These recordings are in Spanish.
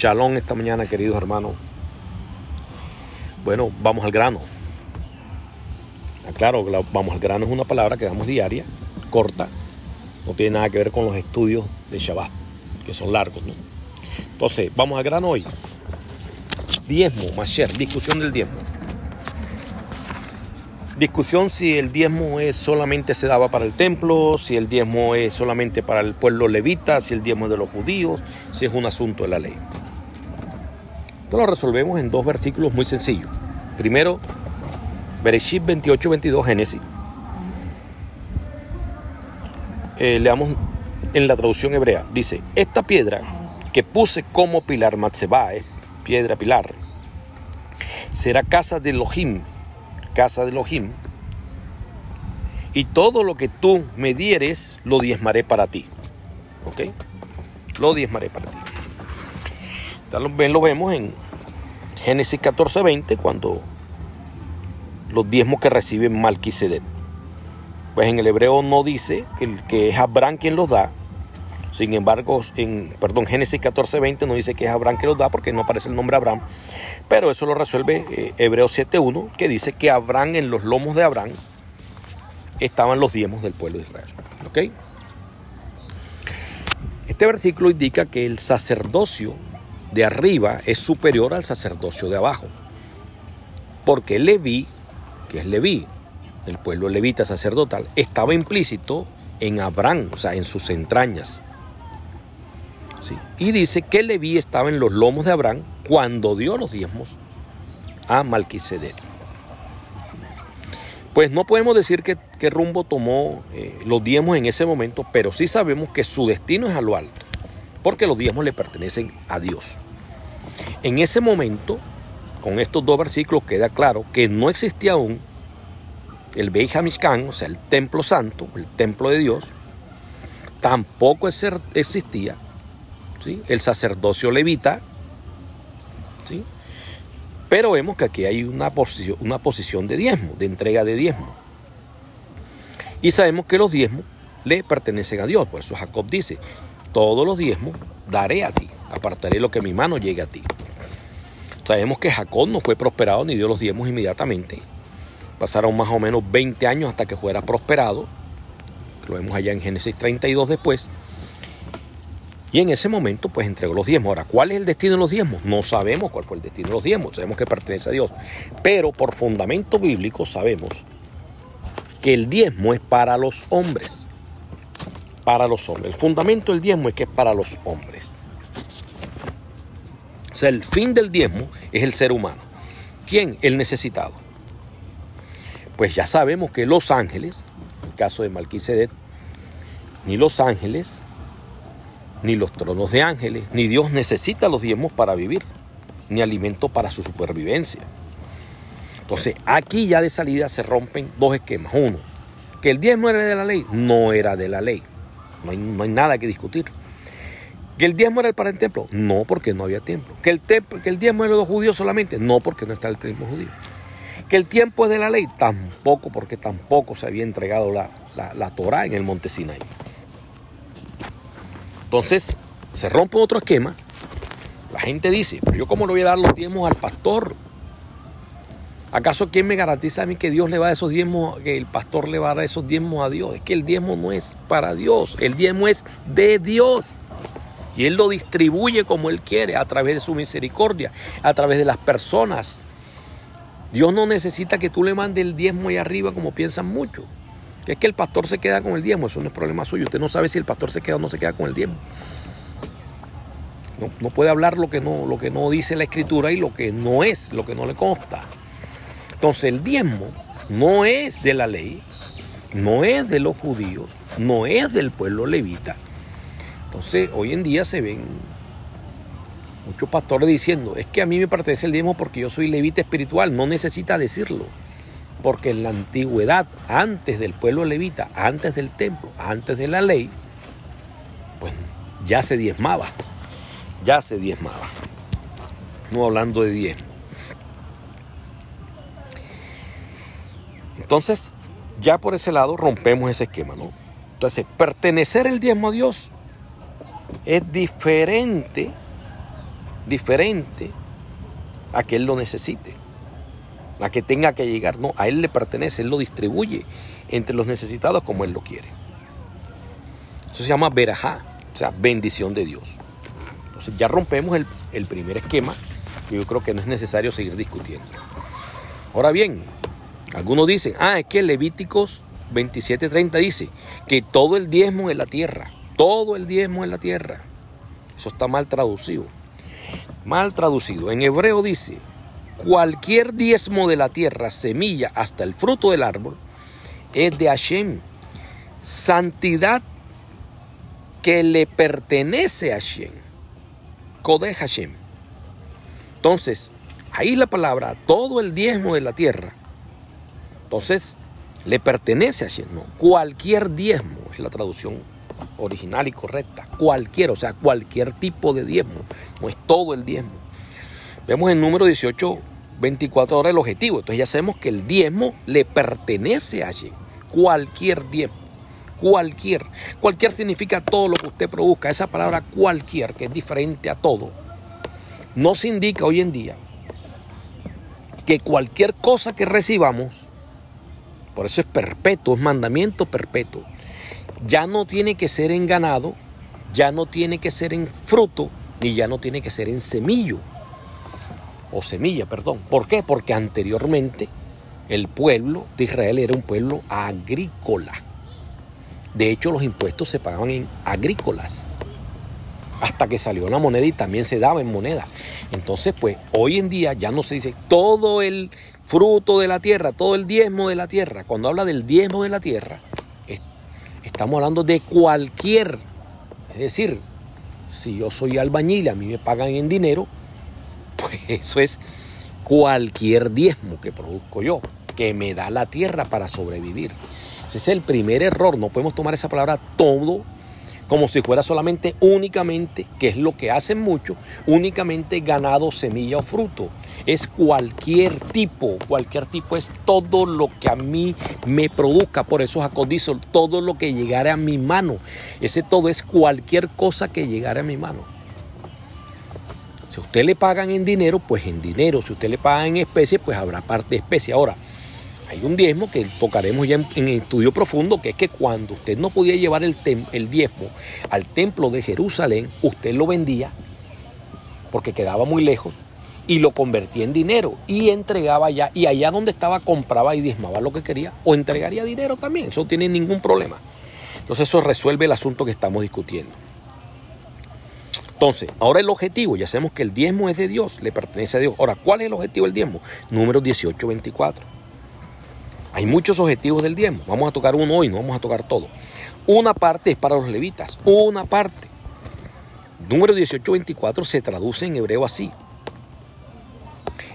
Shalom esta mañana, queridos hermanos. Bueno, vamos al grano. Claro, vamos al grano es una palabra que damos diaria, corta, no tiene nada que ver con los estudios de Shabbat, que son largos. ¿no? Entonces, vamos al grano hoy. Diezmo, Masher, discusión del diezmo. Discusión si el diezmo es solamente se daba para el templo, si el diezmo es solamente para el pueblo levita, si el diezmo es de los judíos, si es un asunto de la ley. Esto lo resolvemos en dos versículos muy sencillos. Primero, Bereshit 28, 22, Génesis. Eh, leamos en la traducción hebrea. Dice, esta piedra que puse como pilar Matzeba, piedra pilar, será casa de Elohim casa de Elohim, y todo lo que tú me dieres, lo diezmaré para ti. ¿Ok? Lo diezmaré para ti. Lo vemos en Génesis 14, 20, cuando los diezmos que recibe Malquisedec. Pues en el hebreo no dice que, es Abraham quien los da, sin embargo, en perdón, Génesis 14:20 no dice que es Abraham que los da porque no aparece el nombre Abraham, pero eso lo resuelve eh, Hebreos 7:1 que dice que Abraham en los lomos de Abraham estaban los diezmos del pueblo de Israel. ¿Ok? Este versículo indica que el sacerdocio de arriba es superior al sacerdocio de abajo. Porque Leví, que es Leví, el pueblo levita sacerdotal, estaba implícito en Abraham, o sea, en sus entrañas. Y dice que Leví estaba en los lomos de Abraham cuando dio los diezmos a Malquisedec. Pues no podemos decir que, rumbo tomó eh, los diezmos en ese momento, pero sí sabemos que su destino es a lo alto, porque los diezmos le pertenecen a Dios. En ese momento, con estos dos versículos queda claro que no existía aún el Beit Hamishkan, o sea, el templo santo, el templo de Dios, tampoco existía el sacerdocio levita, ¿sí? pero vemos que aquí hay una posición, una posición de diezmo, de entrega de diezmo. Y sabemos que los diezmos le pertenecen a Dios, por eso Jacob dice, todos los diezmos daré a ti, apartaré lo que mi mano llegue a ti. Sabemos que Jacob no fue prosperado ni dio los diezmos inmediatamente. Pasaron más o menos 20 años hasta que fuera prosperado. Lo vemos allá en Génesis 32 después. Y en ese momento, pues entregó los diezmos. Ahora, ¿cuál es el destino de los diezmos? No sabemos cuál fue el destino de los diezmos. Sabemos que pertenece a Dios. Pero por fundamento bíblico sabemos que el diezmo es para los hombres. Para los hombres. El fundamento del diezmo es que es para los hombres. O sea, el fin del diezmo es el ser humano. ¿Quién? El necesitado. Pues ya sabemos que los ángeles, en el caso de Malquisedec, ni los ángeles ni los tronos de ángeles, ni Dios necesita los diezmos para vivir, ni alimento para su supervivencia. Entonces, aquí ya de salida se rompen dos esquemas. Uno, que el diezmo era de la ley, no era de la ley. No hay, no hay nada que discutir. ¿Que el diezmo era para el templo? No, porque no había templo. ¿Que el, templo, que el diezmo era de los judíos solamente? No, porque no está el templo judío. ¿Que el tiempo es de la ley? Tampoco, porque tampoco se había entregado la, la, la Torah en el monte Sinai. Entonces, se rompe otro esquema. La gente dice, pero yo cómo le voy a dar los diezmos al pastor? ¿Acaso quién me garantiza a mí que Dios le va a esos diezmos, que el pastor le va a dar esos diezmos a Dios? Es que el diezmo no es para Dios, el diezmo es de Dios. Y Él lo distribuye como Él quiere, a través de su misericordia, a través de las personas. Dios no necesita que tú le mandes el diezmo ahí arriba como piensan muchos es que el pastor se queda con el diezmo, eso no es problema suyo. Usted no sabe si el pastor se queda o no se queda con el diezmo. No, puede hablar lo que no, lo que no dice la escritura y lo que no es, lo que no le consta. Entonces el diezmo no es de la ley, no es de los judíos, no es del pueblo levita. Entonces hoy en día se ven muchos pastores diciendo, es que a mí me pertenece el diezmo porque yo soy levita espiritual, no necesita decirlo porque en la antigüedad, antes del pueblo levita, antes del templo, antes de la ley, pues ya se diezmaba, ya se diezmaba. No hablando de diezmo. Entonces, ya por ese lado rompemos ese esquema, ¿no? Entonces, pertenecer el diezmo a Dios es diferente diferente a que él lo necesite, a que tenga que llegar. No, a él le pertenece, él lo distribuye entre los necesitados como él lo quiere. Eso se llama verajá, o sea, bendición de Dios. Entonces ya rompemos el, el primer esquema que yo creo que no es necesario seguir discutiendo. Ahora bien, algunos dicen, ah, es que Levíticos 27:30 dice que todo el diezmo en la tierra, todo el diezmo en la tierra. Eso está mal traducido. Mal traducido. En hebreo dice, cualquier diezmo de la tierra, semilla hasta el fruto del árbol, es de Hashem. Santidad que le pertenece a Hashem. Kodeh Hashem. Entonces, ahí la palabra, todo el diezmo de la tierra. Entonces, le pertenece a. No, cualquier diezmo es la traducción original y correcta. Cualquier, o sea, cualquier tipo de diezmo. No es todo el diezmo. Vemos en número 18, 24 horas el objetivo. Entonces ya sabemos que el diezmo le pertenece a Hashem. Cualquier diezmo. Cualquier. Cualquier significa todo lo que usted produzca. Esa palabra cualquier, que es diferente a todo, no se indica hoy en día que cualquier cosa que recibamos por eso es perpetuo, es mandamiento perpetuo. Ya no tiene que ser en ganado, ya no tiene que ser en fruto, ni ya no tiene que ser en semillo. O semilla, perdón. ¿Por qué? Porque anteriormente el pueblo de Israel era un pueblo agrícola. De hecho, los impuestos se pagaban en agrícolas. Hasta que salió la moneda y también se daba en moneda. Entonces, pues, hoy en día ya no se dice todo el fruto de la tierra, todo el diezmo de la tierra. Cuando habla del diezmo de la tierra, estamos hablando de cualquier, es decir, si yo soy albañil y a mí me pagan en dinero, pues eso es cualquier diezmo que produzco yo, que me da la tierra para sobrevivir. Ese es el primer error, no podemos tomar esa palabra todo como si fuera solamente únicamente, que es lo que hacen muchos, únicamente ganado, semilla o fruto. Es cualquier tipo, cualquier tipo es todo lo que a mí me produzca. Por eso Jacob dice, todo lo que llegare a mi mano. Ese todo es cualquier cosa que llegare a mi mano. Si usted le pagan en dinero, pues en dinero. Si usted le pagan en especie, pues habrá parte de especie. Ahora, hay un diezmo que tocaremos ya en, estudio profundo, que es que cuando usted no podía llevar el, el diezmo al templo de Jerusalén, usted lo vendía porque quedaba muy lejos y lo convertía en dinero y entregaba allá y allá donde estaba compraba y diezmaba lo que quería o entregaría dinero también, eso no tiene ningún problema. Entonces eso resuelve el asunto que estamos discutiendo. Entonces, ahora el objetivo, ya sabemos que el diezmo es de Dios, le pertenece a Dios. Ahora, ¿cuál es el objetivo del diezmo? Número 1824. Hay muchos objetivos del diezmo. Vamos a tocar uno hoy, no vamos a tocar todo. Una parte es para los levitas, una parte. Número 1824 se traduce en hebreo así.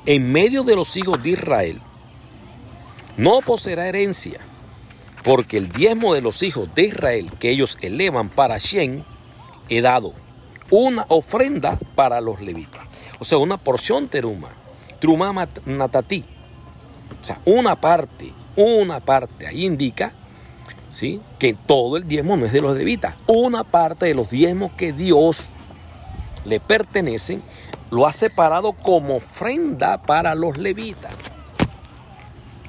En medio de los hijos de Israel no poseerá herencia, porque el diezmo de los hijos de Israel que ellos elevan para Shen he dado una ofrenda para los levitas. O sea, una porción teruma, truma natati. O sea, una parte una parte. Ahí indica ¿sí? que todo el diezmo no es de los levitas. Una parte de los diezmos que Dios le pertenecen lo ha separado como ofrenda para los levitas.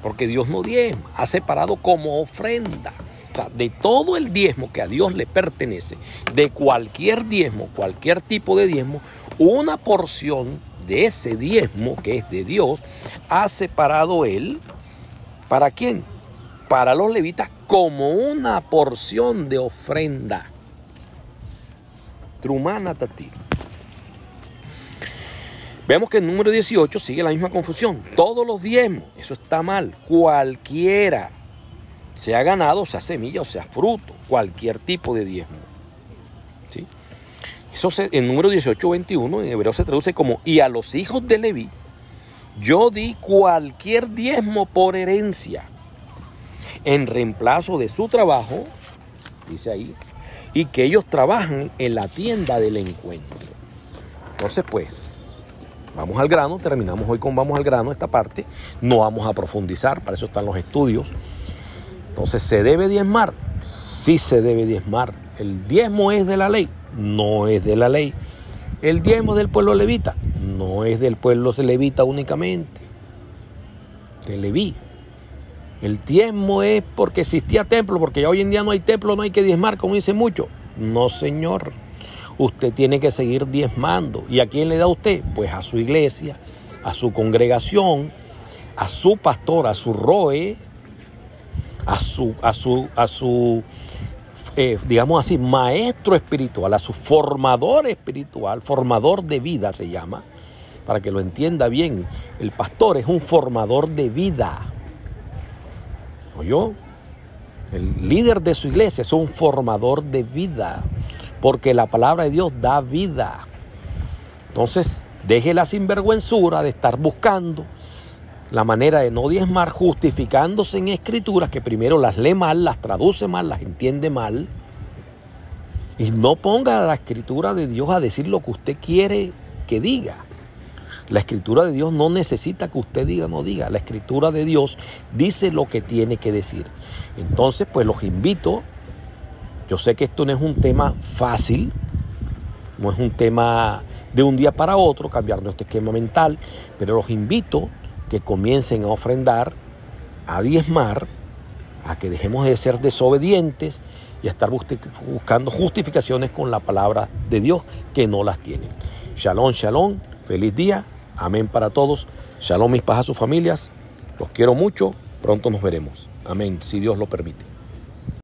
Porque Dios no diezma, ha separado como ofrenda. O sea, de todo el diezmo que a Dios le pertenece, de cualquier diezmo, cualquier tipo de diezmo, una porción de ese diezmo que es de Dios, ha separado Él ¿Para quién? Para los levitas como una porción de ofrenda. Trumana tati. Vemos que el número 18 sigue la misma confusión. Todos los diezmos, eso está mal. Cualquiera, sea ganado, sea semilla o sea fruto, cualquier tipo de diezmo. ¿Sí? Eso se, en número 18, 21 en hebreo se traduce como y a los hijos de Leví yo di cualquier diezmo por herencia en reemplazo de su trabajo, dice ahí, y que ellos trabajan en la tienda del encuentro. Entonces, pues, vamos al grano, terminamos hoy con vamos al grano esta parte, no vamos a profundizar, para eso están los estudios. Entonces, ¿se debe diezmar? Sí se debe diezmar. ¿El diezmo es de la ley? No es de la ley. el diezmo del pueblo levita. No es del pueblo levita únicamente, de Leví. El diezmo es porque existía templo, porque ya hoy en día no hay templo, no hay que diezmar, como dice mucho. No, señor. Usted tiene que seguir diezmando. ¿Y a quién le da usted? Pues a su iglesia, a su congregación, a su pastor, a su roe, a su, a su, a su eh, digamos así, maestro espiritual, a su formador espiritual, formador de vida se llama, para que lo entienda bien. El pastor es un formador de vida. ¿Oyó? El líder de su iglesia es un formador de vida, porque la palabra de Dios da vida. Entonces, deje la sinvergüenzura de estar buscando la manera de no diezmar justificándose en escrituras que primero las lee mal, las traduce mal, las entiende mal. Y no ponga la escritura de Dios a decir lo que usted quiere que diga. La escritura de Dios no necesita que usted diga o no diga. La escritura de Dios dice lo que tiene que decir. Entonces, pues los invito. Yo sé que esto no es un tema fácil, no es un tema de un día para otro, cambiar nuestro esquema mental, pero los invito que comiencen a ofrendar, a diezmar, a que dejemos de ser desobedientes y a estar buscando justificaciones con la palabra de Dios que no las tienen. Shalom, shalom, feliz día, amén para todos. Shalom mis paz a sus familias, los quiero mucho, pronto nos veremos. Amén, si Dios lo permite.